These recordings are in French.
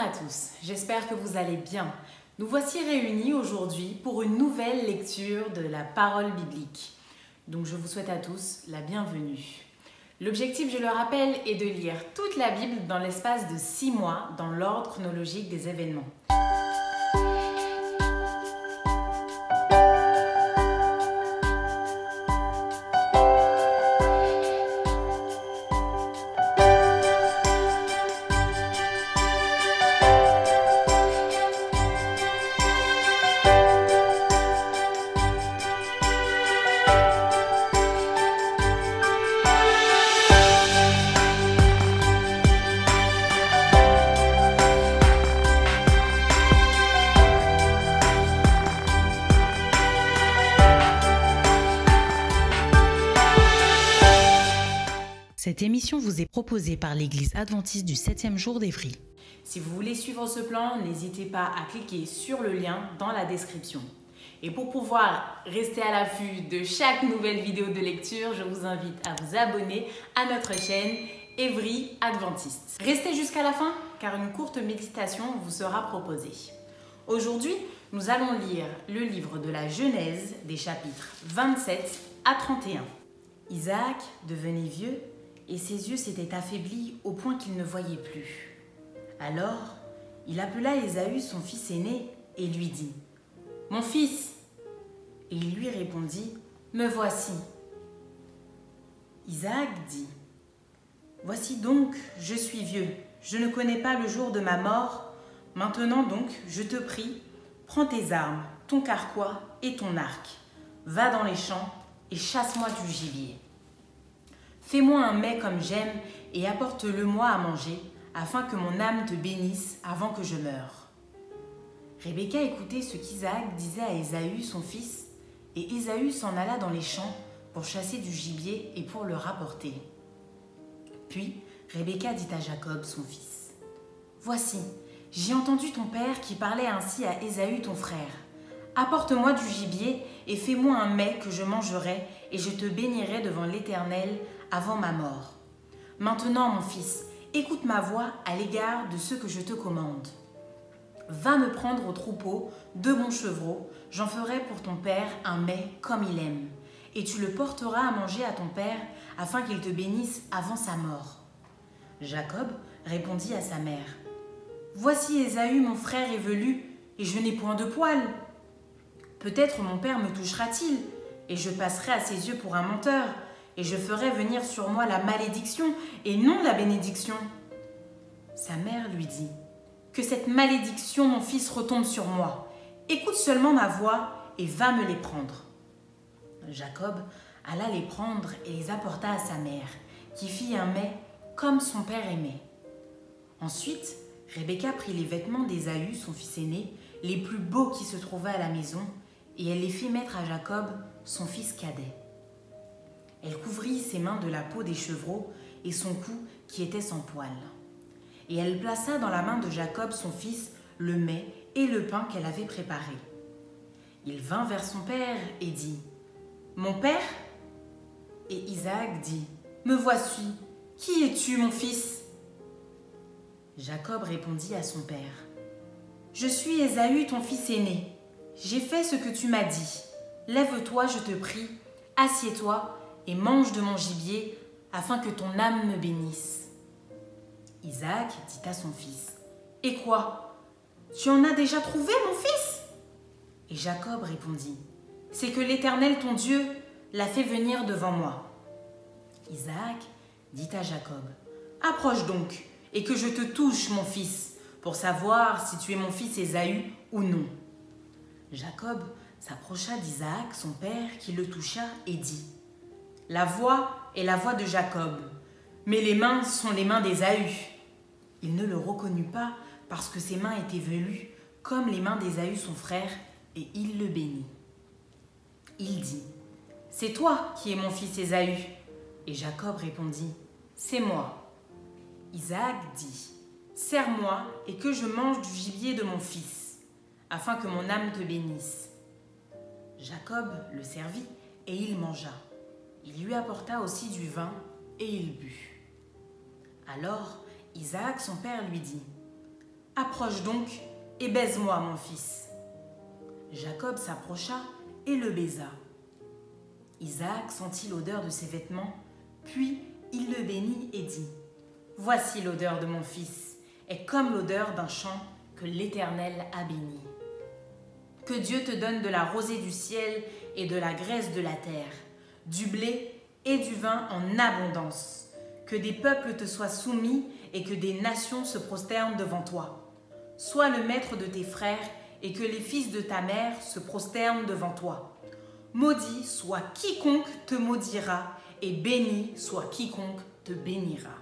à tous, j'espère que vous allez bien. Nous voici réunis aujourd'hui pour une nouvelle lecture de la parole biblique. Donc je vous souhaite à tous la bienvenue. L'objectif, je le rappelle, est de lire toute la Bible dans l'espace de six mois dans l'ordre chronologique des événements. Émission vous est proposée par l'Église adventiste du 7e jour d'Évry. Si vous voulez suivre ce plan, n'hésitez pas à cliquer sur le lien dans la description. Et pour pouvoir rester à l'affût de chaque nouvelle vidéo de lecture, je vous invite à vous abonner à notre chaîne Evry Adventiste. Restez jusqu'à la fin car une courte méditation vous sera proposée. Aujourd'hui, nous allons lire le livre de la Genèse des chapitres 27 à 31. Isaac devenait vieux et ses yeux s'étaient affaiblis au point qu'il ne voyait plus. Alors, il appela Ésaü, son fils aîné, et lui dit Mon fils Et il lui répondit Me voici. Isaac dit Voici donc, je suis vieux, je ne connais pas le jour de ma mort. Maintenant donc, je te prie, prends tes armes, ton carquois et ton arc. Va dans les champs et chasse-moi du gibier. Fais-moi un mets comme j'aime et apporte-le-moi à manger, afin que mon âme te bénisse avant que je meure. Rebecca écoutait ce qu'Isaac disait à Ésaü, son fils, et Ésaü s'en alla dans les champs pour chasser du gibier et pour le rapporter. Puis Rebecca dit à Jacob, son fils, Voici, j'ai entendu ton père qui parlait ainsi à Ésaü, ton frère. Apporte-moi du gibier et fais-moi un mets que je mangerai, et je te bénirai devant l'Éternel avant ma mort. Maintenant, mon fils, écoute ma voix à l'égard de ce que je te commande. Va me prendre au troupeau deux bons chevreaux, j'en ferai pour ton père un mets comme il aime, et tu le porteras à manger à ton père, afin qu'il te bénisse avant sa mort. Jacob répondit à sa mère, Voici Ésaü, mon frère est velu, et je n'ai point de poils. Peut-être mon père me touchera-t-il, et je passerai à ses yeux pour un menteur, et je ferai venir sur moi la malédiction et non la bénédiction. Sa mère lui dit, Que cette malédiction, mon fils, retombe sur moi. Écoute seulement ma voix et va me les prendre. Jacob alla les prendre et les apporta à sa mère, qui fit un mets comme son père aimait. Ensuite, Rebecca prit les vêtements d'Ésaü, son fils aîné, les plus beaux qui se trouvaient à la maison, et elle les fit mettre à Jacob, son fils cadet. Elle couvrit ses mains de la peau des chevreaux et son cou qui était sans poils. Et elle plaça dans la main de Jacob, son fils, le mets et le pain qu'elle avait préparé. Il vint vers son père et dit Mon père? Et Isaac dit Me voici, qui es-tu, mon fils? Jacob répondit à son père Je suis Ésaü, ton fils aîné. J'ai fait ce que tu m'as dit. Lève-toi, je te prie, assieds-toi et mange de mon gibier, afin que ton âme me bénisse. Isaac dit à son fils, Et quoi? Tu en as déjà trouvé, mon fils? Et Jacob répondit, C'est que l'Éternel, ton Dieu, l'a fait venir devant moi. Isaac dit à Jacob, Approche donc, et que je te touche, mon fils, pour savoir si tu es mon fils Ésaü ou non. Jacob s'approcha d'Isaac, son père, qui le toucha et dit, La voix est la voix de Jacob, mais les mains sont les mains d'Ésaü. Il ne le reconnut pas parce que ses mains étaient velues comme les mains d'Ésaü son frère, et il le bénit. Il dit, C'est toi qui es mon fils Ésaü. Et Jacob répondit, C'est moi. Isaac dit, Serre-moi et que je mange du gibier de mon fils, afin que mon âme te bénisse. Jacob le servit et il mangea. Il lui apporta aussi du vin et il but. Alors Isaac, son père, lui dit, Approche donc et baise-moi, mon fils. Jacob s'approcha et le baisa. Isaac sentit l'odeur de ses vêtements, puis il le bénit et dit Voici l'odeur de mon fils, est comme l'odeur d'un champ que l'Éternel a béni. Que Dieu te donne de la rosée du ciel et de la graisse de la terre, du blé et du vin en abondance. Que des peuples te soient soumis et que des nations se prosternent devant toi. Sois le maître de tes frères et que les fils de ta mère se prosternent devant toi. Maudit soit quiconque te maudira et béni soit quiconque te bénira.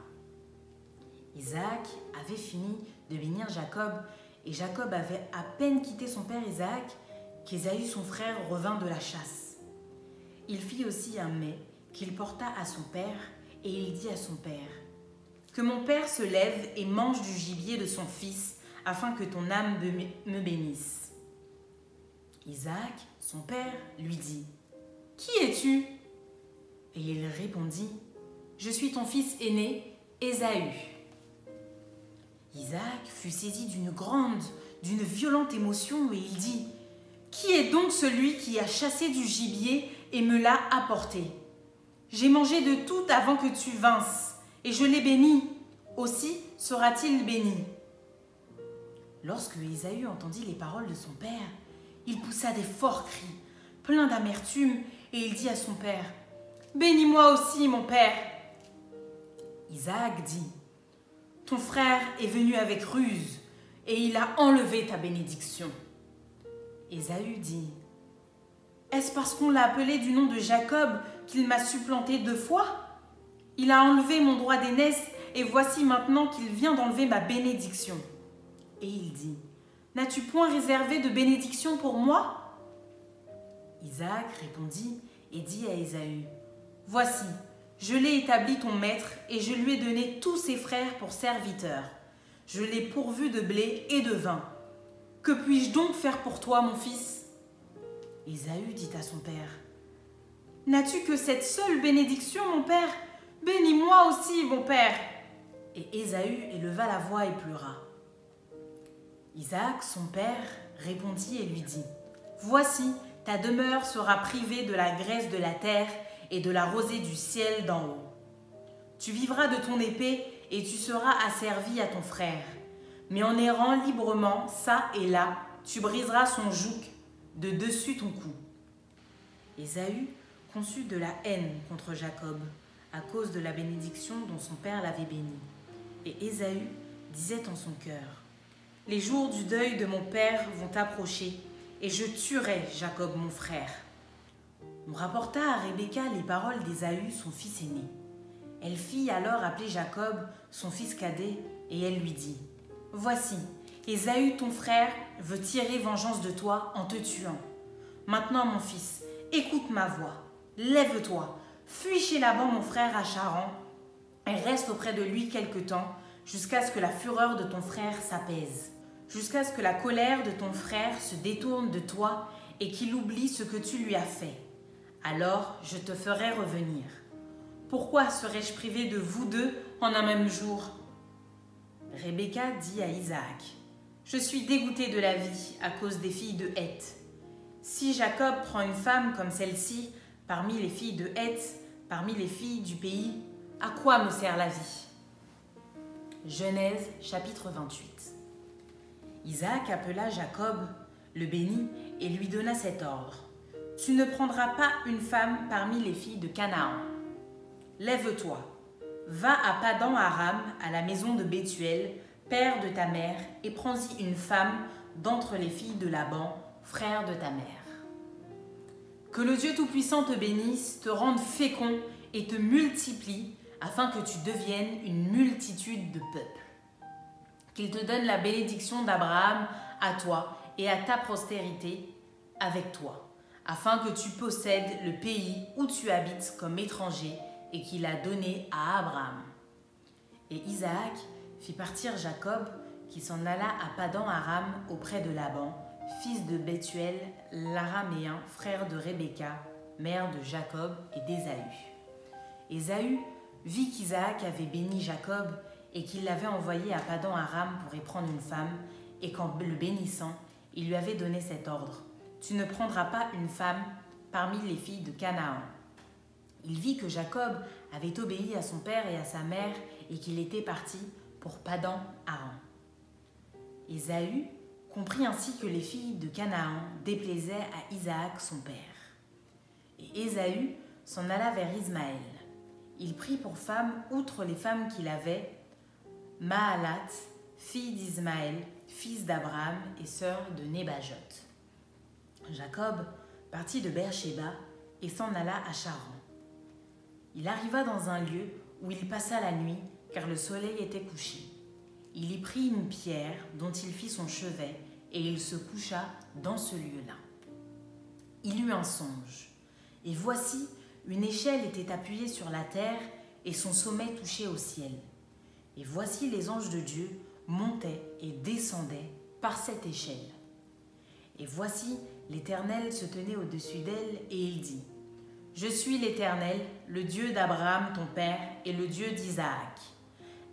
Isaac avait fini de bénir Jacob et Jacob avait à peine quitté son père Isaac qu'Ésaü son frère revint de la chasse. Il fit aussi un mets qu'il porta à son père et il dit à son père Que mon père se lève et mange du gibier de son fils afin que ton âme me bénisse. Isaac, son père, lui dit Qui es-tu? Et il répondit Je suis ton fils aîné, Ésaü. Isaac fut saisi d'une grande, d'une violente émotion et il dit Qui est donc celui qui a chassé du gibier et me l'a apporté J'ai mangé de tout avant que tu vinsses et je l'ai béni. Aussi sera-t-il béni. Lorsque Ésaü entendit les paroles de son père, il poussa des forts cris, pleins d'amertume, et il dit à son père Bénis-moi aussi, mon père. Isaac dit ton frère est venu avec ruse et il a enlevé ta bénédiction. Ésaü dit Est-ce parce qu'on l'a appelé du nom de Jacob qu'il m'a supplanté deux fois? Il a enlevé mon droit d'aînesse et voici maintenant qu'il vient d'enlever ma bénédiction. Et il dit N'as-tu point réservé de bénédiction pour moi Isaac répondit et dit à Ésaü Voici, je l'ai établi ton maître, et je lui ai donné tous ses frères pour serviteurs. Je l'ai pourvu de blé et de vin. Que puis-je donc faire pour toi, mon fils? Ésaü dit à son père N'as-tu que cette seule bénédiction, mon père? Bénis-moi aussi, mon père Et Ésaü éleva la voix et pleura. Isaac, son père, répondit et lui dit Voici, ta demeure sera privée de la graisse de la terre et de la rosée du ciel d'en haut. Tu vivras de ton épée et tu seras asservi à ton frère. Mais en errant librement, ça et là, tu briseras son joug de dessus ton cou. Ésaü conçut de la haine contre Jacob à cause de la bénédiction dont son père l'avait béni. Et Ésaü disait en son cœur Les jours du deuil de mon père vont approcher, et je tuerai Jacob mon frère. On rapporta à Rebecca les paroles d'Ésaü, son fils aîné. Elle fit alors appeler Jacob, son fils cadet, et elle lui dit Voici, Ésaü, ton frère, veut tirer vengeance de toi en te tuant. Maintenant, mon fils, écoute ma voix. Lève-toi, fuis chez Laban, mon frère, à Charan, et reste auprès de lui quelque temps, jusqu'à ce que la fureur de ton frère s'apaise, jusqu'à ce que la colère de ton frère se détourne de toi et qu'il oublie ce que tu lui as fait alors je te ferai revenir. Pourquoi serais-je privé de vous deux en un même jour? Rebecca dit à Isaac Je suis dégoûtée de la vie à cause des filles de Heth. Si Jacob prend une femme comme celle-ci, parmi les filles de Heth, parmi les filles du pays, à quoi me sert la vie? Genèse chapitre 28 Isaac appela Jacob, le bénit et lui donna cet ordre. Tu ne prendras pas une femme parmi les filles de Canaan. Lève-toi, va à Padan Aram, à la maison de Bethuel, père de ta mère, et prends-y une femme d'entre les filles de Laban, frère de ta mère. Que le Dieu Tout-Puissant te bénisse, te rende fécond et te multiplie, afin que tu deviennes une multitude de peuples. Qu'il te donne la bénédiction d'Abraham à toi et à ta postérité avec toi afin que tu possèdes le pays où tu habites comme étranger et qu'il a donné à Abraham. Et Isaac fit partir Jacob, qui s'en alla à Padan Aram auprès de Laban, fils de Bethuel, l'araméen, frère de Rebecca, mère de Jacob et d'Ésaü. Ésaü vit qu'Isaac avait béni Jacob et qu'il l'avait envoyé à Padan Aram pour y prendre une femme, et qu'en le bénissant, il lui avait donné cet ordre Tu ne prendras pas une femme parmi les filles de Canaan. Il vit que Jacob avait obéi à son père et à sa mère et qu'il était parti pour Padan Aram. Ésaü comprit ainsi que les filles de Canaan déplaisaient à Isaac son père. Et Ésaü s'en alla vers Ismaël. Il prit pour femme, outre les femmes qu'il avait, Maalat, fille d'Ismaël, fils d'Abraham et sœur de Nébajot. Jacob partit de Beersheba et s'en alla à Charan. Il arriva dans un lieu où il passa la nuit, car le soleil était couché. Il y prit une pierre dont il fit son chevet, et il se coucha dans ce lieu-là. Il eut un songe, et voici, une échelle était appuyée sur la terre, et son sommet touchait au ciel. Et voici les anges de Dieu montaient et descendaient par cette échelle. Et voici, l'Éternel se tenait au-dessus d'elle, et il dit, Je suis l'Éternel, le Dieu d'Abraham ton père, et le Dieu d'Isaac.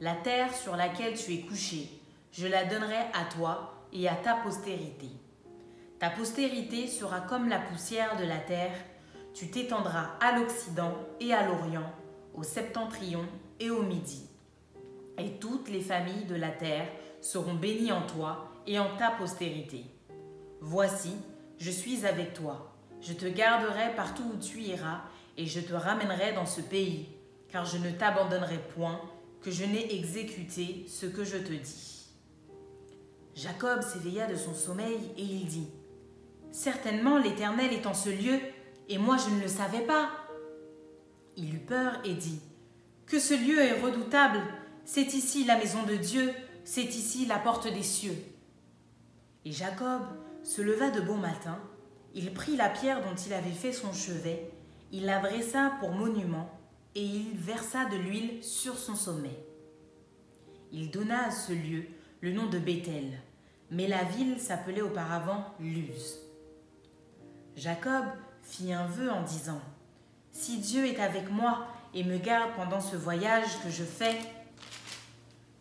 La terre sur laquelle tu es couché, je la donnerai à toi et à ta postérité. Ta postérité sera comme la poussière de la terre, tu t'étendras à l'Occident et à l'Orient, au septentrion et au Midi. Et toutes les familles de la terre seront bénies en toi et en ta postérité. Voici, je suis avec toi. Je te garderai partout où tu iras, et je te ramènerai dans ce pays, car je ne t'abandonnerai point, que je n'ai exécuté ce que je te dis. Jacob s'éveilla de son sommeil, et il dit, Certainement l'Éternel est en ce lieu, et moi je ne le savais pas. Il eut peur et dit, Que ce lieu est redoutable, c'est ici la maison de Dieu, c'est ici la porte des cieux. Et Jacob se leva de bon matin, il prit la pierre dont il avait fait son chevet, il la dressa pour monument, et il versa de l'huile sur son sommet. Il donna à ce lieu le nom de Béthel, mais la ville s'appelait auparavant Luz. Jacob fit un vœu en disant Si Dieu est avec moi et me garde pendant ce voyage que je fais,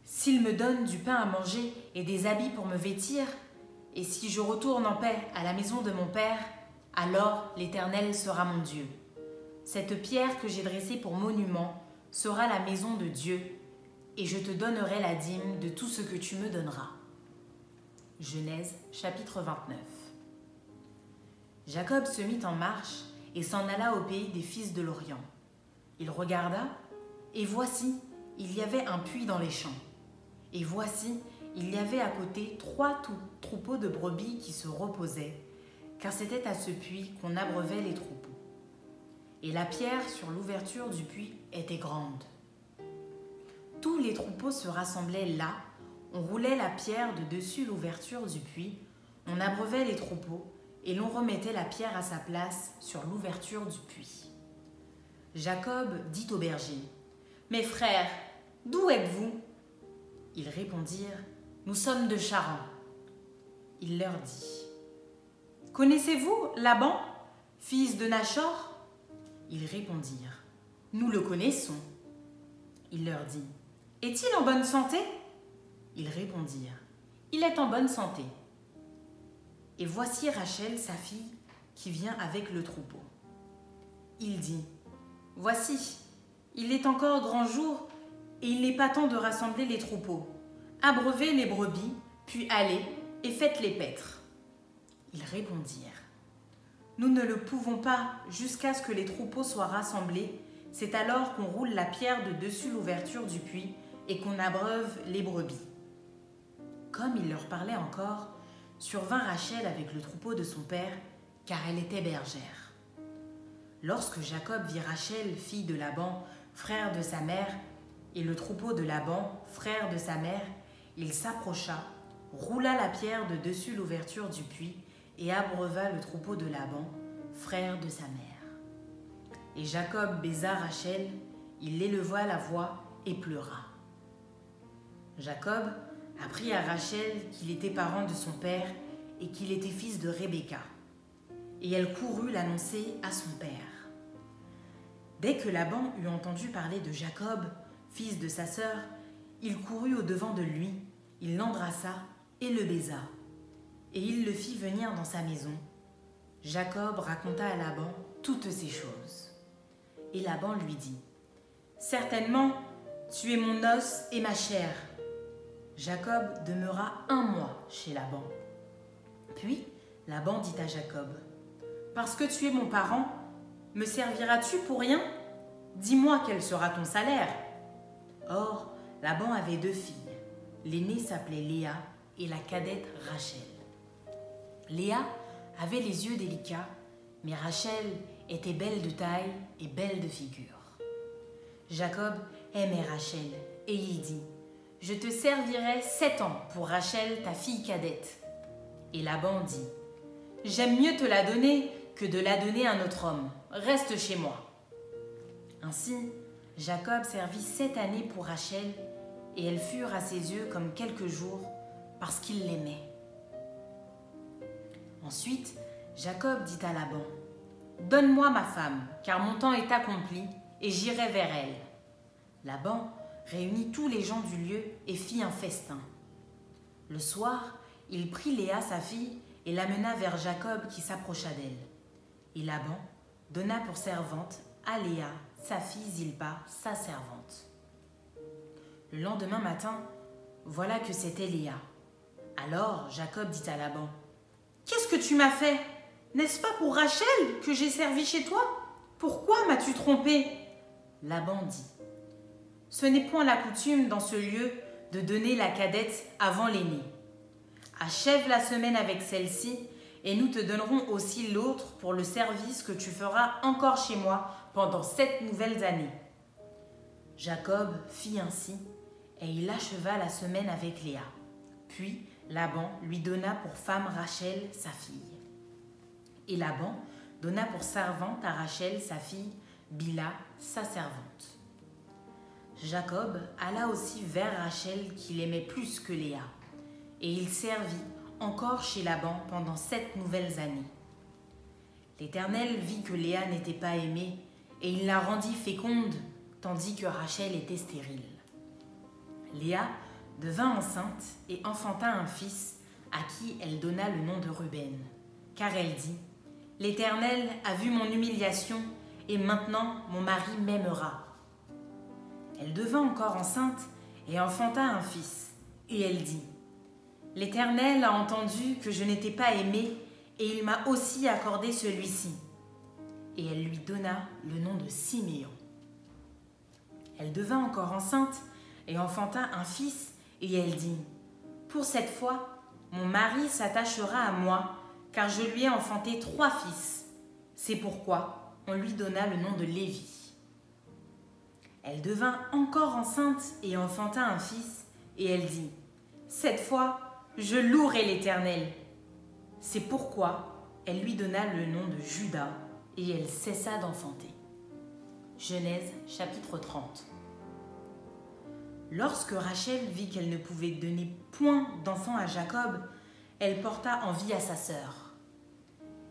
s'il me donne du pain à manger et des habits pour me vêtir, et si je retourne en paix à la maison de mon Père, alors l'Éternel sera mon Dieu. Cette pierre que j'ai dressée pour monument sera la maison de Dieu, et je te donnerai la dîme de tout ce que tu me donneras. Genèse chapitre 29 Jacob se mit en marche et s'en alla au pays des fils de l'Orient. Il regarda, et voici, il y avait un puits dans les champs. Et voici, il y avait à côté trois troupeaux de brebis qui se reposaient, car c'était à ce puits qu'on abreuvait les troupeaux. Et la pierre sur l'ouverture du puits était grande. Tous les troupeaux se rassemblaient là, on roulait la pierre de dessus l'ouverture du puits, on abreuvait les troupeaux, et l'on remettait la pierre à sa place sur l'ouverture du puits. Jacob dit au berger, Mes frères, d'où êtes-vous? Ils répondirent, nous sommes de Charan. Il leur dit Connaissez-vous Laban, fils de Nachor? Ils répondirent Nous le connaissons. Il leur dit Est-il en bonne santé? Ils répondirent Il est en bonne santé. Et voici Rachel, sa fille, qui vient avec le troupeau. Il dit Voici, il est encore grand jour et il n'est pas temps de rassembler les troupeaux abreuvez les brebis, puis allez et faites-les paître. Ils répondirent Nous ne le pouvons pas jusqu'à ce que les troupeaux soient rassemblés. C'est alors qu'on roule la pierre de dessus l'ouverture du puits et qu'on abreuve les brebis. Comme il leur parlait encore, survint Rachel avec le troupeau de son père, car elle était bergère. Lorsque Jacob vit Rachel, fille de Laban, frère de sa mère, et le troupeau de Laban, frère de sa mère, il s'approcha, roula la pierre de dessus l'ouverture du puits et abreuva le troupeau de Laban, frère de sa mère. Et Jacob baisa Rachel, il éleva la voix et pleura. Jacob apprit à Rachel qu'il était parent de son père et qu'il était fils de Rebecca. Et elle courut l'annoncer à son père. Dès que Laban eut entendu parler de Jacob, fils de sa sœur, il courut au-devant de lui, il l'embrassa et le baisa, et il le fit venir dans sa maison. Jacob raconta à Laban toutes ces choses. Et Laban lui dit, Certainement, tu es mon os et ma chair. Jacob demeura un mois chez Laban. Puis Laban dit à Jacob, Parce que tu es mon parent, me serviras-tu pour rien? Dis-moi quel sera ton salaire. Or, Laban avait deux filles. L'aînée s'appelait Léa et la cadette Rachel. Léa avait les yeux délicats, mais Rachel était belle de taille et belle de figure. Jacob aimait Rachel et il dit Je te servirai sept ans pour Rachel, ta fille cadette. Et Laban dit J'aime mieux te la donner que de la donner à un autre homme. Reste chez moi. Ainsi, Jacob servit sept années pour Rachel, et elles furent à ses yeux comme quelques jours, parce qu'il l'aimait. Ensuite, Jacob dit à Laban, Donne-moi ma femme, car mon temps est accompli, et j'irai vers elle. Laban réunit tous les gens du lieu et fit un festin. Le soir, il prit Léa, sa fille, et l'amena vers Jacob qui s'approcha d'elle. Et Laban donna pour servante à Léa, sa fille Zilpa, sa servante. Le lendemain matin, voilà que c'était Léa. Alors Jacob dit à Laban Qu'est-ce que tu m'as fait? N'est-ce pas pour Rachel que j'ai servi chez toi? Pourquoi m'as-tu trompé? Laban dit Ce n'est point la coutume dans ce lieu de donner la cadette avant l'aînée. Achève la semaine avec celle-ci, et nous te donnerons aussi l'autre pour le service que tu feras encore chez moi pendant sept nouvelles années. Jacob fit ainsi, et il acheva la semaine avec Léa. Puis Laban lui donna pour femme Rachel, sa fille. Et Laban donna pour servante à Rachel, sa fille, Bila, sa servante. Jacob alla aussi vers Rachel qu'il aimait plus que Léa, et il servit encore chez Laban pendant sept nouvelles années. L'Éternel vit que Léa n'était pas aimée, et il la rendit féconde, tandis que Rachel était stérile. Léa devint enceinte et enfanta un fils à qui elle donna le nom de Ruben, car elle dit L'Éternel a vu mon humiliation et maintenant mon mari m'aimera. Elle devint encore enceinte et enfanta un fils, et elle dit L'Éternel a entendu que je n'étais pas aimée et il m'a aussi accordé celui-ci. Et elle lui donna le nom de Siméon. Elle devint encore enceinte et enfanta un fils et elle dit, Pour cette fois, mon mari s'attachera à moi, car je lui ai enfanté trois fils. C'est pourquoi on lui donna le nom de Lévi. Elle devint encore enceinte et enfanta un fils, et elle dit, Cette fois, je louerai l'Éternel. C'est pourquoi elle lui donna le nom de Judas, et elle cessa d'enfanter. Genèse chapitre 30. Lorsque Rachel vit qu'elle ne pouvait donner point d'enfant à Jacob, elle porta envie à sa sœur.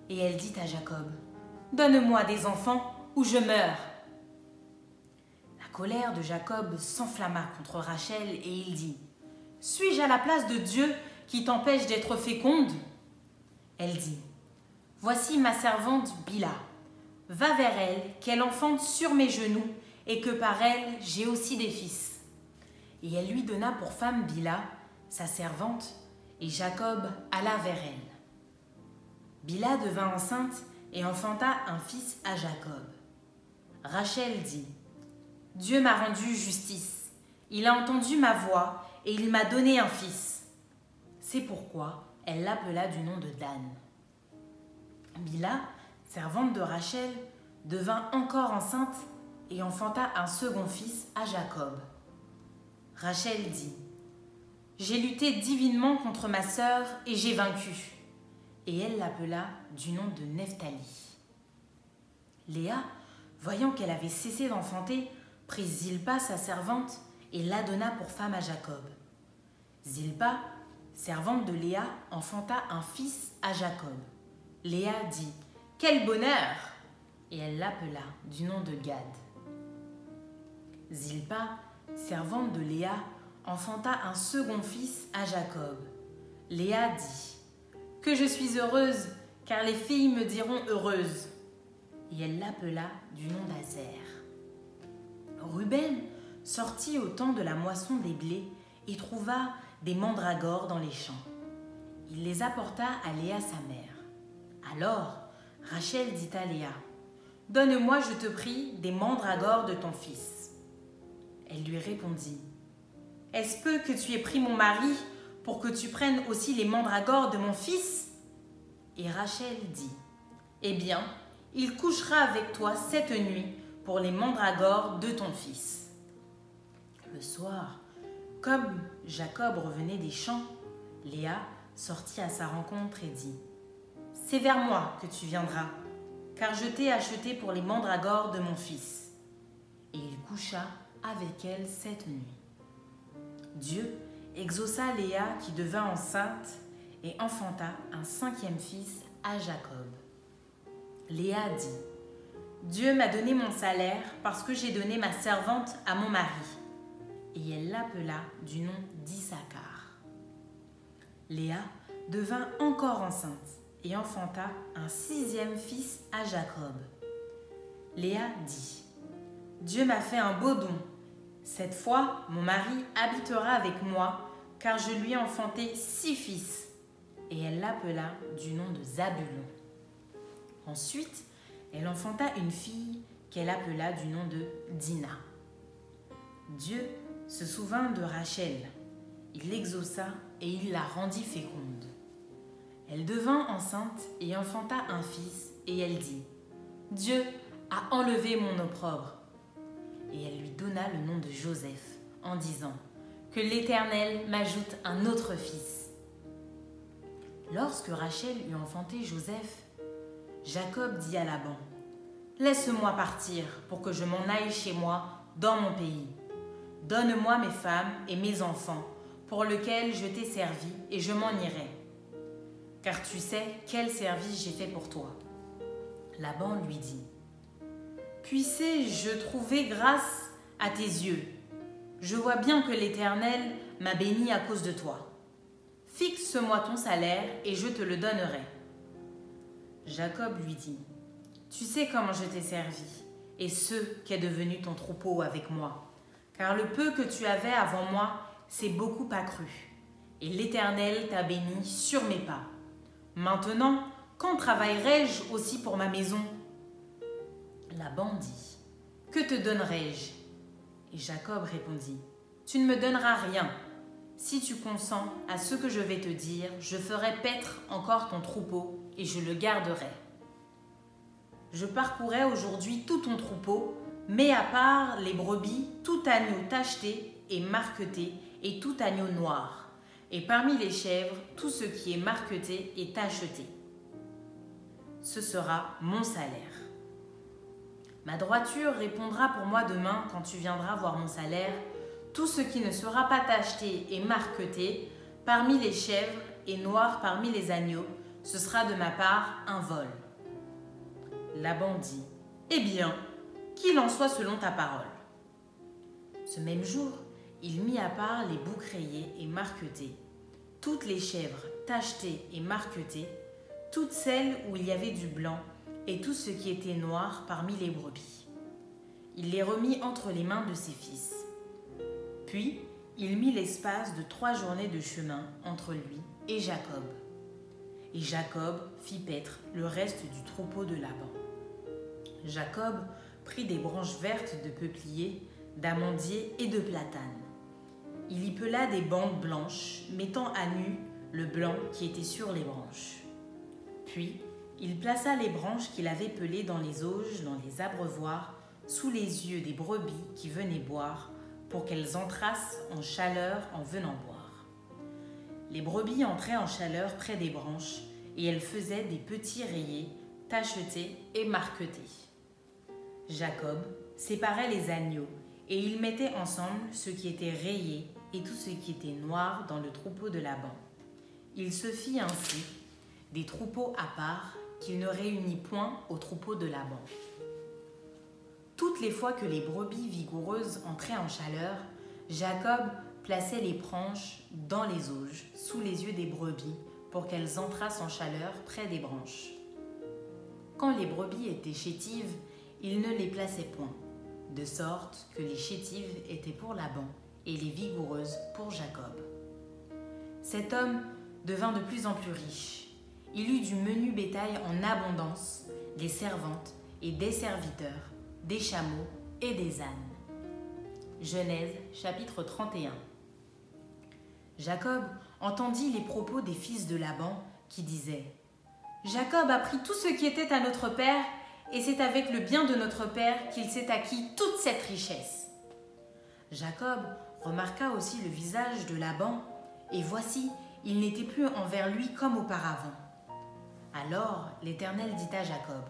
Et elle dit à Jacob, Donne-moi des enfants ou je meurs. La colère de Jacob s'enflamma contre Rachel et il dit, Suis-je à la place de Dieu qui t'empêche d'être féconde? Elle dit, Voici ma servante Bila. Va vers elle, qu'elle enfante sur mes genoux, et que par elle j'ai aussi des fils et elle lui donna pour femme Bila, sa servante, et Jacob alla vers elle. Bila devint enceinte et enfanta un fils à Jacob. Rachel dit Dieu m'a rendu justice, il a entendu ma voix et il m'a donné un fils. C'est pourquoi elle l'appela du nom de Dan. Bila, servante de Rachel, devint encore enceinte et enfanta un second fils à Jacob. Rachel dit J'ai lutté divinement contre ma sœur et j'ai vaincu. Et elle l'appela du nom de Nephtali. Léa, voyant qu'elle avait cessé d'enfanter, prit Zilpa, sa servante, et la donna pour femme à Jacob. Zilpa, servante de Léa, enfanta un fils à Jacob. Léa dit Quel bonheur Et elle l'appela du nom de Gad. Zilpa servante de Léa, enfanta un second fils à Jacob. Léa dit Que je suis heureuse, car les filles me diront heureuse. Et elle l'appela du nom d'Azer. Ruben sortit au temps de la moisson des blés et trouva des mandragores dans les champs. Il les apporta à Léa sa mère. Alors Rachel dit à Léa Donne-moi, je te prie, des mandragores de ton fils. Elle lui répondit Est-ce peu que tu aies pris mon mari pour que tu prennes aussi les mandragores de mon fils? Et Rachel dit Eh bien, il couchera avec toi cette nuit pour les mandragores de ton fils. Le soir, comme Jacob revenait des champs, Léa sortit à sa rencontre et dit C'est vers moi que tu viendras, car je t'ai acheté pour les mandragores de mon fils. Et il coucha avec elle cette nuit. Dieu exauça Léa qui devint enceinte et enfanta un cinquième fils à Jacob. Léa dit Dieu m'a donné mon salaire parce que j'ai donné ma servante à mon mari. Et elle l'appela du nom d'Issachar. Léa devint encore enceinte et enfanta un sixième fils à Jacob. Léa dit Dieu m'a fait un beau don. Cette fois, mon mari habitera avec moi, car je lui ai enfanté six fils. Et elle l'appela du nom de Zabulon. Ensuite, elle enfanta une fille qu'elle appela du nom de Dina. Dieu se souvint de Rachel. Il l'exauça et il la rendit féconde. Elle devint enceinte et enfanta un fils, et elle dit Dieu a enlevé mon opprobre. Et elle lui donna le nom de Joseph, en disant Que l'Éternel m'ajoute un autre fils. Lorsque Rachel eut enfanté Joseph, Jacob dit à Laban Laisse-moi partir pour que je m'en aille chez moi dans mon pays. Donne-moi mes femmes et mes enfants, pour lesquels je t'ai servi, et je m'en irai. Car tu sais quel service j'ai fait pour toi. Laban lui dit Puissé-je trouver grâce à tes yeux Je vois bien que l'Éternel m'a béni à cause de toi. Fixe-moi ton salaire et je te le donnerai. Jacob lui dit Tu sais comment je t'ai servi et ce qu'est devenu ton troupeau avec moi car le peu que tu avais avant moi s'est beaucoup accru, et l'Éternel t'a béni sur mes pas. Maintenant, quand travaillerai-je aussi pour ma maison Laban dit Que te donnerai-je? Et Jacob répondit Tu ne me donneras rien. Si tu consens à ce que je vais te dire, je ferai paître encore ton troupeau et je le garderai. Je parcourais aujourd'hui tout ton troupeau mais à part les brebis, tout agneau tacheté et marqueté et tout agneau noir. Et parmi les chèvres, tout ce qui est marqueté et tacheté. Ce sera mon salaire. Ma droiture répondra pour moi demain quand tu viendras voir mon salaire. Tout ce qui ne sera pas tacheté et marqueté parmi les chèvres et noir parmi les agneaux, ce sera de ma part un vol. Laban dit Eh bien, qu'il en soit selon ta parole. Ce même jour, il mit à part les boucs rayés et marquetés, toutes les chèvres tachetées et marquetées, toutes celles où il y avait du blanc, et tout ce qui était noir parmi les brebis. Il les remit entre les mains de ses fils. Puis, il mit l'espace de trois journées de chemin entre lui et Jacob. Et Jacob fit paître le reste du troupeau de Laban. Jacob prit des branches vertes de peuplier, d'amandier et de platane. Il y pela des bandes blanches, mettant à nu le blanc qui était sur les branches. Puis, il plaça les branches qu'il avait pelées dans les auges, dans les abreuvoirs, sous les yeux des brebis qui venaient boire, pour qu'elles entrassent en chaleur en venant boire. Les brebis entraient en chaleur près des branches, et elles faisaient des petits rayés, tachetés et marquetés. Jacob séparait les agneaux, et il mettait ensemble ce qui était rayé et tout ce qui était noir dans le troupeau de Laban. Il se fit ainsi des troupeaux à part qu'il ne réunit point au troupeau de Laban. Toutes les fois que les brebis vigoureuses entraient en chaleur, Jacob plaçait les branches dans les auges, sous les yeux des brebis, pour qu'elles entrassent en chaleur près des branches. Quand les brebis étaient chétives, il ne les plaçait point, de sorte que les chétives étaient pour Laban et les vigoureuses pour Jacob. Cet homme devint de plus en plus riche. Il eut du menu bétail en abondance, des servantes et des serviteurs, des chameaux et des ânes. Genèse chapitre 31 Jacob entendit les propos des fils de Laban qui disaient Jacob a pris tout ce qui était à notre père, et c'est avec le bien de notre père qu'il s'est acquis toute cette richesse. Jacob remarqua aussi le visage de Laban, et voici, il n'était plus envers lui comme auparavant. Alors l'Éternel dit à Jacob,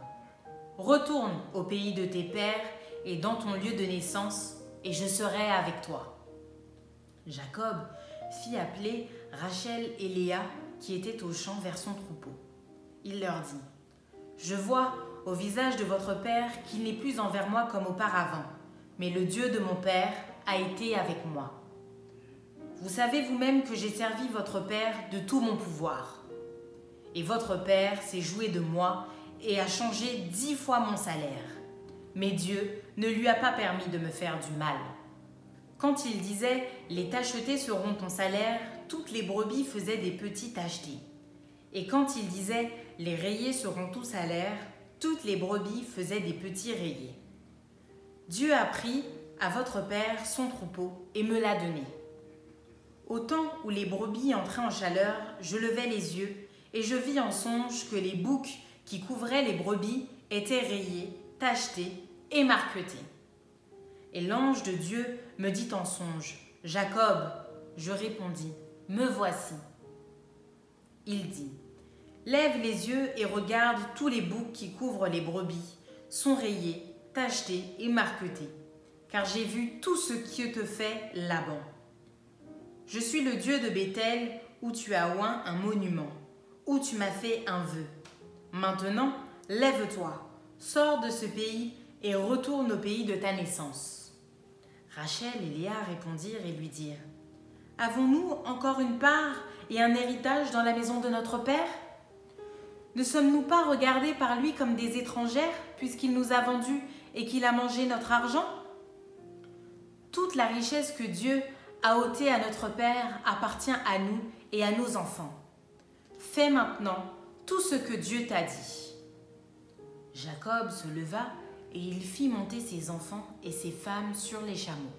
Retourne au pays de tes pères et dans ton lieu de naissance, et je serai avec toi. Jacob fit appeler Rachel et Léa qui étaient au champ vers son troupeau. Il leur dit, Je vois au visage de votre Père qu'il n'est plus envers moi comme auparavant, mais le Dieu de mon Père a été avec moi. Vous savez vous-même que j'ai servi votre Père de tout mon pouvoir. Et votre Père s'est joué de moi et a changé dix fois mon salaire. Mais Dieu ne lui a pas permis de me faire du mal. Quand il disait Les tachetés seront ton salaire, toutes les brebis faisaient des petits tachetés. Et quand il disait Les rayés seront ton salaire, toutes les brebis faisaient des petits rayés. Dieu a pris à votre père son troupeau et me l'a donné. Au temps où les brebis entraient en chaleur, je levai les yeux et je vis en songe que les boucs qui couvraient les brebis étaient rayés, tachetés et marquetés. Et l'ange de Dieu me dit en songe, Jacob, je répondis, me voici. Il dit, Lève les yeux et regarde tous les boucs qui couvrent les brebis, sont rayés, tachetés et marquetés, car j'ai vu tout ce qui te fait Laban. Je suis le Dieu de Bethel, où tu as oint un monument, où tu m'as fait un vœu. Maintenant, lève-toi, sors de ce pays et retourne au pays de ta naissance. Rachel et Léa répondirent et lui dirent Avons-nous encore une part et un héritage dans la maison de notre Père? Ne sommes-nous pas regardés par lui comme des étrangères, puisqu'il nous a vendus et qu'il a mangé notre argent? Toute la richesse que Dieu a ôtée à notre Père appartient à nous et à nos enfants. Fais maintenant tout ce que Dieu t'a dit. Jacob se leva et il fit monter ses enfants et ses femmes sur les chameaux.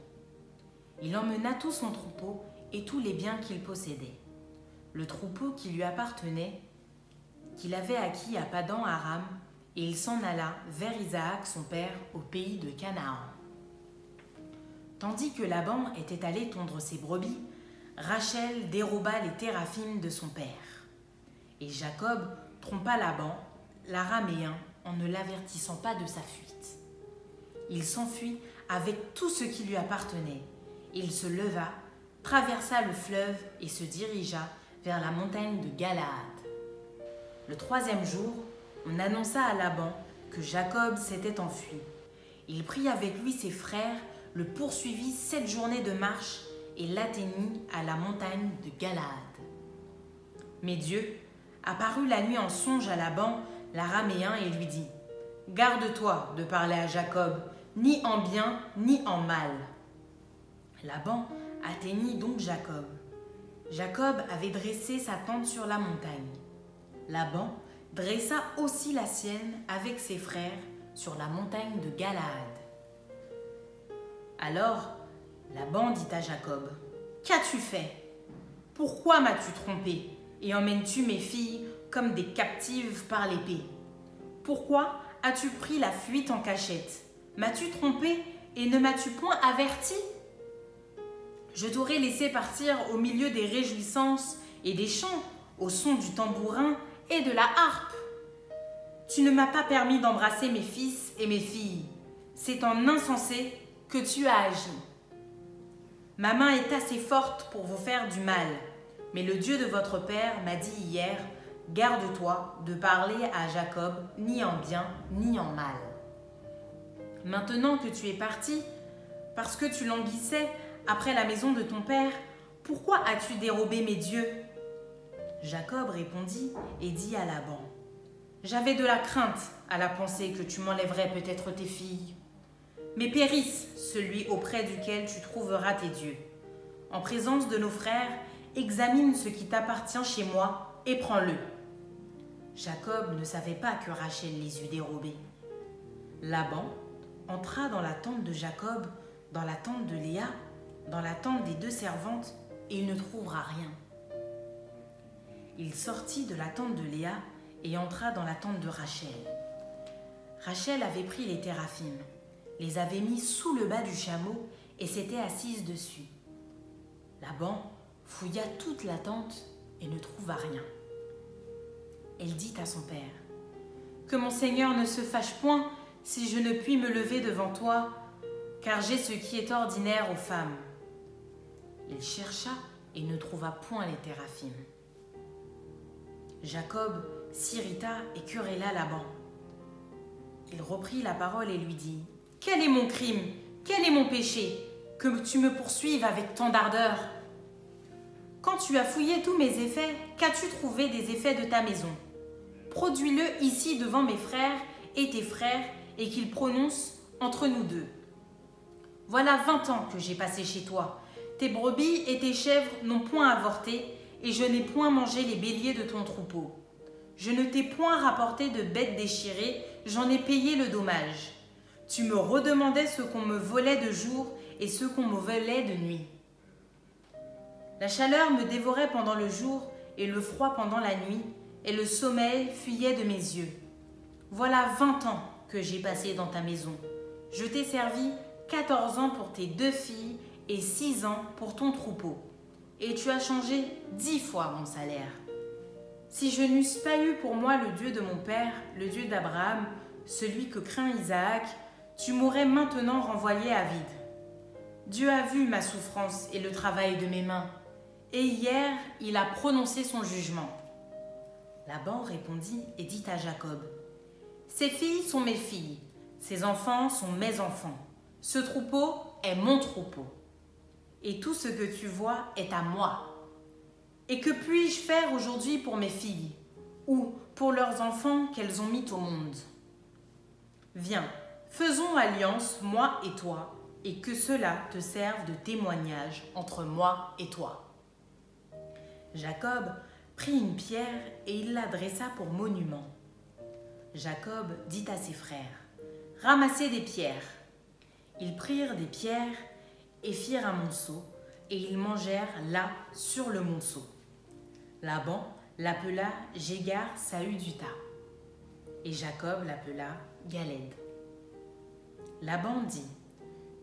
Il emmena tout son troupeau et tous les biens qu'il possédait. Le troupeau qui lui appartenait, qu'il avait acquis à Padan Aram, et il s'en alla vers Isaac son père au pays de Canaan. Tandis que Laban était allé tondre ses brebis, Rachel déroba les téraphimes de son père. Et Jacob trompa Laban, l'araméen, en ne l'avertissant pas de sa fuite. Il s'enfuit avec tout ce qui lui appartenait. Il se leva, traversa le fleuve et se dirigea vers la montagne de Galaad. Le troisième jour, on annonça à Laban que Jacob s'était enfui. Il prit avec lui ses frères, le poursuivit sept journées de marche et l'atteignit à la montagne de Galaad. Mais Dieu apparut la nuit en songe à Laban, l'araméen, et lui dit Garde-toi de parler à Jacob, ni en bien, ni en mal. Laban atteignit donc Jacob. Jacob avait dressé sa tente sur la montagne. Laban dressa aussi la sienne avec ses frères sur la montagne de Galaad. Alors Laban dit à Jacob Qu'as-tu fait? Pourquoi m'as-tu trompé? Et emmènes-tu mes filles comme des captives par l'épée? Pourquoi as-tu pris la fuite en cachette? M'as-tu trompé et ne m'as-tu point averti? Je t'aurais laissé partir au milieu des réjouissances et des chants, au son du tambourin et de la harpe. Tu ne m'as pas permis d'embrasser mes fils et mes filles. C'est en insensé que tu as agi. Ma main est assez forte pour vous faire du mal, mais le Dieu de votre Père m'a dit hier, Garde-toi de parler à Jacob ni en bien ni en mal. Maintenant que tu es parti, parce que tu languissais après la maison de ton père, pourquoi as-tu dérobé mes dieux? Jacob répondit et dit à Laban J'avais de la crainte à la pensée que tu m'enlèverais peut-être tes filles. Mais périsse celui auprès duquel tu trouveras tes dieux. En présence de nos frères, examine ce qui t'appartient chez moi et prends-le. Jacob ne savait pas que Rachel les eût dérobés. Laban entra dans la tente de Jacob, dans la tente de Léa, dans la tente des deux servantes, et il ne trouvera rien. Il sortit de la tente de Léa et entra dans la tente de Rachel. Rachel avait pris les téraphimes, les avait mis sous le bas du chameau et s'était assise dessus. Laban fouilla toute la tente et ne trouva rien. Elle dit à son père Que mon Seigneur ne se fâche point si je ne puis me lever devant toi, car j'ai ce qui est ordinaire aux femmes. Il chercha et ne trouva point les téraphimes. Jacob s'irrita et querella Laban. Il reprit la parole et lui dit Quel est mon crime? Quel est mon péché? Que tu me poursuives avec tant d'ardeur Quand tu as fouillé tous mes effets, qu'as-tu trouvé des effets de ta maison? Produis-le ici devant mes frères et tes frères et qu'ils prononcent entre nous deux. Voilà vingt ans que j'ai passé chez toi. Tes brebis et tes chèvres n'ont point avorté, et je n'ai point mangé les béliers de ton troupeau. Je ne t'ai point rapporté de bêtes déchirées, j'en ai payé le dommage. Tu me redemandais ce qu'on me volait de jour et ce qu'on me volait de nuit. La chaleur me dévorait pendant le jour et le froid pendant la nuit, et le sommeil fuyait de mes yeux. Voilà vingt ans que j'ai passé dans ta maison. Je t'ai servi quatorze ans pour tes deux filles et six ans pour ton troupeau. Et tu as changé dix fois mon salaire. Si je n'eusse pas eu pour moi le Dieu de mon père, le Dieu d'Abraham, celui que craint Isaac, tu m'aurais maintenant renvoyé à vide. Dieu a vu ma souffrance et le travail de mes mains, et hier il a prononcé son jugement. Laban répondit et dit à Jacob, Ces filles sont mes filles, ces enfants sont mes enfants, ce troupeau est mon troupeau et tout ce que tu vois est à moi. Et que puis-je faire aujourd'hui pour mes filles ou pour leurs enfants qu'elles ont mis au monde? Viens, faisons alliance, moi et toi, et que cela te serve de témoignage entre moi et toi. Jacob prit une pierre et il la dressa pour monument. Jacob dit à ses frères, Ramassez des pierres. Ils prirent des pierres et firent un monceau, et ils mangèrent là sur le monceau. Laban l'appela Jégar Saüduta, et Jacob l'appela Galed. Laban dit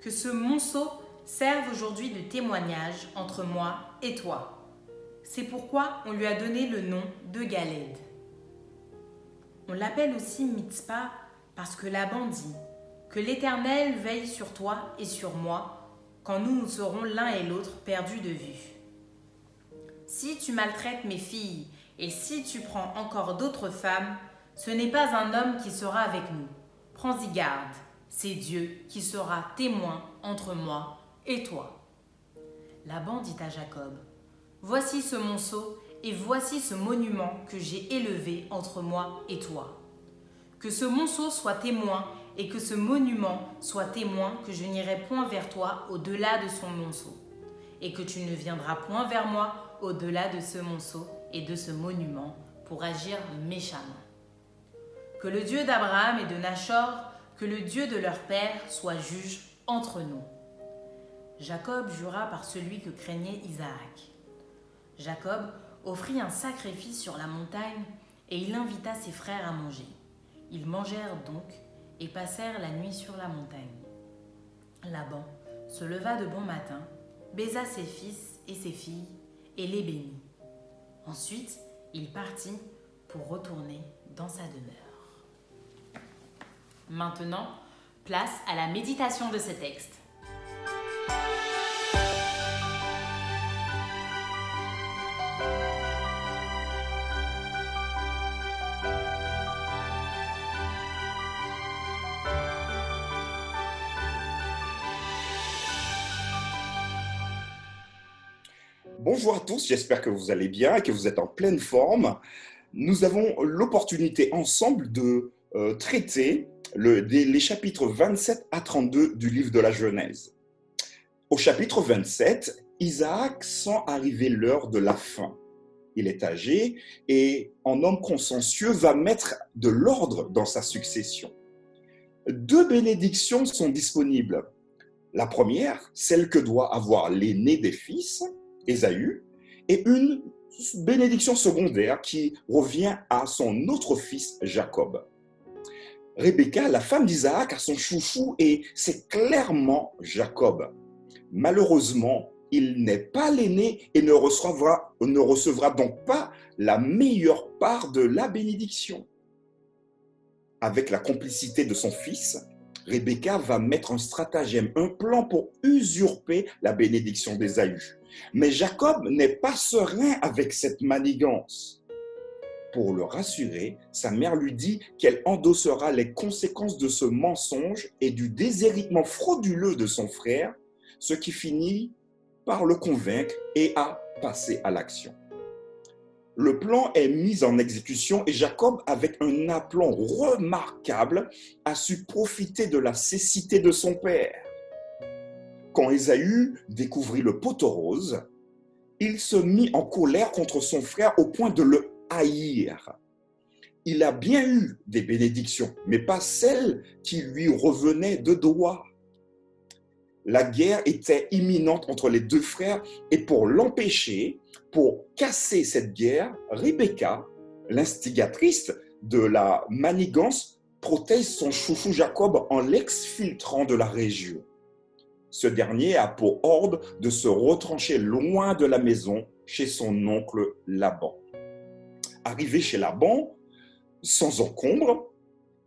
Que ce monceau serve aujourd'hui de témoignage entre moi et toi. C'est pourquoi on lui a donné le nom de Galed. On l'appelle aussi Mitzpah parce que Laban dit Que l'Éternel veille sur toi et sur moi quand nous nous serons l'un et l'autre perdus de vue. Si tu maltraites mes filles et si tu prends encore d'autres femmes, ce n'est pas un homme qui sera avec nous. Prends-y garde, c'est Dieu qui sera témoin entre moi et toi. Laban dit à Jacob, Voici ce monceau et voici ce monument que j'ai élevé entre moi et toi. Que ce monceau soit témoin et que ce monument soit témoin que je n'irai point vers toi au-delà de son monceau, et que tu ne viendras point vers moi au-delà de ce monceau et de ce monument pour agir méchamment. Que le Dieu d'Abraham et de Nachor, que le Dieu de leur père soit juge entre nous. Jacob jura par celui que craignait Isaac. Jacob offrit un sacrifice sur la montagne et il invita ses frères à manger. Ils mangèrent donc et passèrent la nuit sur la montagne. Laban se leva de bon matin, baisa ses fils et ses filles et les bénit. Ensuite, il partit pour retourner dans sa demeure. Maintenant, place à la méditation de ce texte. Bonjour à tous, j'espère que vous allez bien et que vous êtes en pleine forme. Nous avons l'opportunité ensemble de euh, traiter les chapitres 27 à 32 du livre de la Genèse. Au chapitre 27, Isaac sent arriver l'heure de la fin. Il est âgé et, en homme consciencieux, va mettre de l'ordre dans sa succession. Deux bénédictions sont disponibles. La première, celle que doit avoir l'aîné des fils, Ésaü, et une bénédiction secondaire qui revient à son autre fils, Jacob. Rebecca, la femme d'Isaac, a son chouchou et c'est clairement Jacob. Malheureusement, il n'est pas l'aîné et ne recevra, ne recevra donc pas la meilleure part de la bénédiction. Avec la complicité de son fils, Rebecca va mettre un stratagème, un plan pour usurper la bénédiction d'Ésaü. Mais Jacob n'est pas serein avec cette manigance. Pour le rassurer, sa mère lui dit qu'elle endossera les conséquences de ce mensonge et du déshéritement frauduleux de son frère, ce qui finit par le convaincre et à passer à l'action. Le plan est mis en exécution et Jacob, avec un aplomb remarquable, a su profiter de la cécité de son père. Quand Ésaü découvrit le poteau rose, il se mit en colère contre son frère au point de le haïr. Il a bien eu des bénédictions, mais pas celles qui lui revenaient de droit. La guerre était imminente entre les deux frères et pour l'empêcher, pour casser cette guerre, Rebecca, l'instigatrice de la manigance, protège son chouchou Jacob en l'exfiltrant de la région. Ce dernier a pour ordre de se retrancher loin de la maison chez son oncle Laban. Arrivé chez Laban, sans encombre,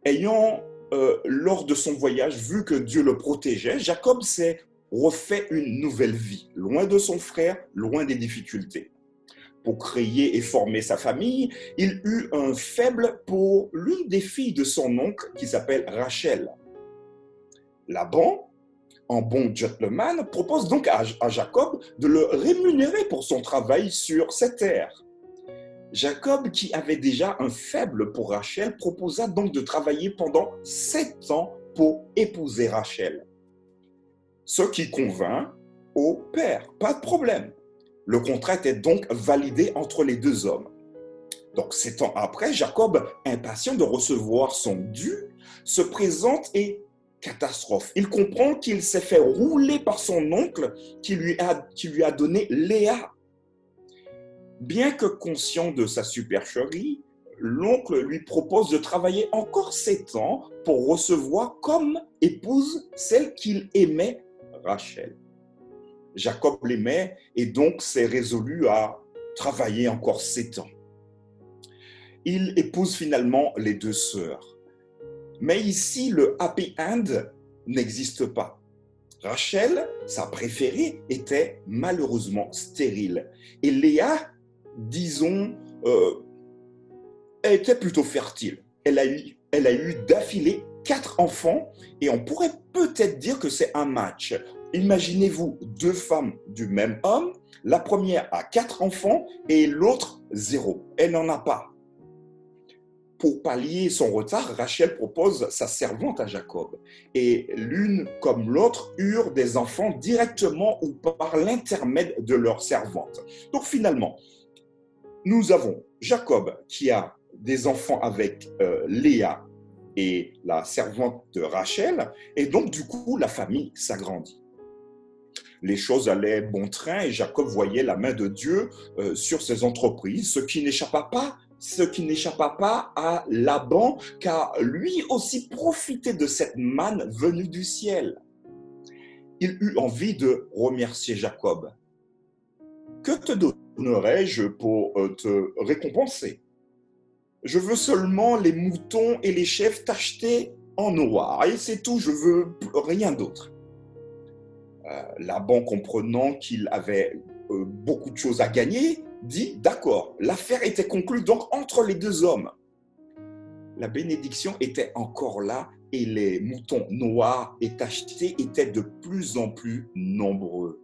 ayant, euh, lors de son voyage, vu que Dieu le protégeait, Jacob s'est refait une nouvelle vie, loin de son frère, loin des difficultés. Pour créer et former sa famille, il eut un faible pour l'une des filles de son oncle qui s'appelle Rachel. Laban, en bon gentleman, propose donc à, Jacob de le rémunérer pour son travail sur cette terre. Jacob, qui avait déjà un faible pour Rachel, proposa donc de travailler pendant sept ans pour épouser Rachel. Ce qui convint au père, pas de problème. Le contrat était donc validé entre les deux hommes. Donc, sept ans après, Jacob, impatient de recevoir son dû, se présente et catastrophe. Il comprend qu'il s'est fait rouler par son oncle qui lui a, qui lui a donné Léa. Bien que conscient de sa supercherie, l'oncle lui propose de travailler encore sept ans pour recevoir comme épouse celle qu'il aimait, Rachel. Jacob l'aimait et donc s'est résolu à travailler encore sept ans. Il épouse finalement les deux sœurs. Mais ici, le happy end n'existe pas. Rachel, sa préférée, était malheureusement stérile. Et Léa, disons, euh, était plutôt fertile. Elle a eu, elle a eu d'affilée quatre enfants et on pourrait peut-être dire que c'est un match. Imaginez-vous deux femmes du même homme. La première a quatre enfants et l'autre zéro. Elle n'en a pas. Pour pallier son retard, Rachel propose sa servante à Jacob. Et l'une comme l'autre eurent des enfants directement ou par l'intermède de leur servante. Donc finalement, nous avons Jacob qui a des enfants avec euh, Léa et la servante de Rachel, et donc du coup la famille s'agrandit. Les choses allaient bon train et Jacob voyait la main de Dieu euh, sur ses entreprises, ce qui n'échappa pas ce qui n'échappa pas à Laban, car lui aussi profitait de cette manne venue du ciel. Il eut envie de remercier Jacob. Que te donnerai-je pour euh, te récompenser? Je veux seulement les moutons et les chefs t'acheter en noir, et c'est tout, je veux rien d'autre. Euh, Laban, comprenant qu'il avait euh, beaucoup de choses à gagner, dit, d'accord, l'affaire était conclue donc entre les deux hommes. La bénédiction était encore là et les moutons noirs et tachetés étaient de plus en plus nombreux.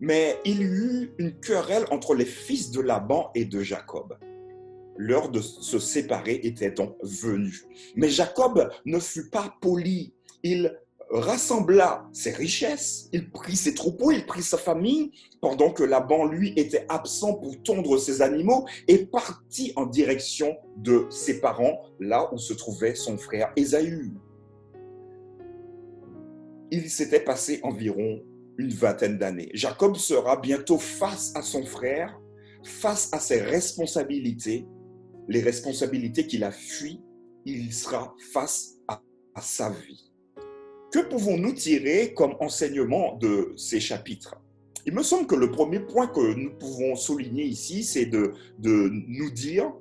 Mais il y eut une querelle entre les fils de Laban et de Jacob. L'heure de se séparer était donc venue. Mais Jacob ne fut pas poli. Il rassembla ses richesses, il prit ses troupeaux, il prit sa famille, pendant que Laban, lui, était absent pour tondre ses animaux et partit en direction de ses parents, là où se trouvait son frère Ésaü. Il s'était passé environ une vingtaine d'années. Jacob sera bientôt face à son frère, face à ses responsabilités, les responsabilités qu'il a fuies, il sera face à, sa vie. Que pouvons-nous tirer comme enseignement de ces chapitres? Il me semble que le premier point que nous pouvons souligner ici, c'est de nous dire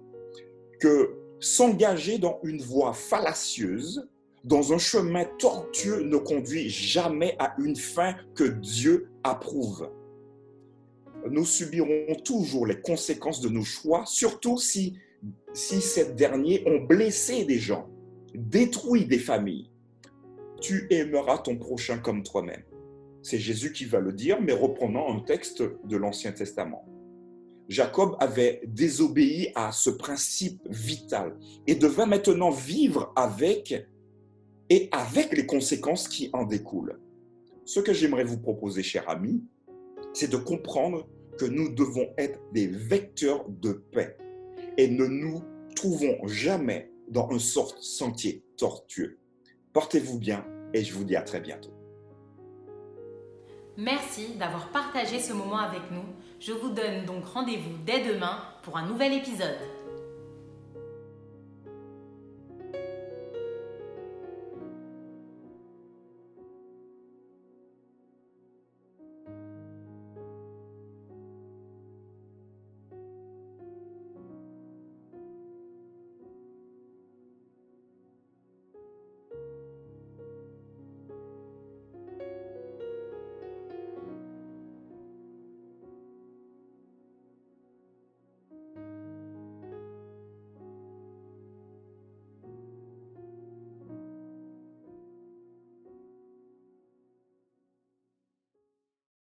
que s'engager dans une voie fallacieuse, dans un chemin tortueux, ne conduit jamais à une fin que Dieu approuve. Nous subirons toujours les conséquences de nos choix, surtout si, si ces derniers ont blessé des gens, détruit des familles, tu aimeras ton prochain comme toi-même. C'est Jésus qui va le dire, mais reprenant un texte de l'Ancien Testament. Jacob avait désobéi à ce principe vital et devait maintenant vivre avec et avec les conséquences qui en découlent. Ce que j'aimerais vous proposer, cher ami, c'est de comprendre que nous devons être des vecteurs de paix et ne nous trouvons jamais dans un sort sentier tortueux. Portez-vous bien et je vous dis à très bientôt. Merci d'avoir partagé ce moment avec nous. Je vous donne donc rendez-vous dès demain pour un nouvel épisode.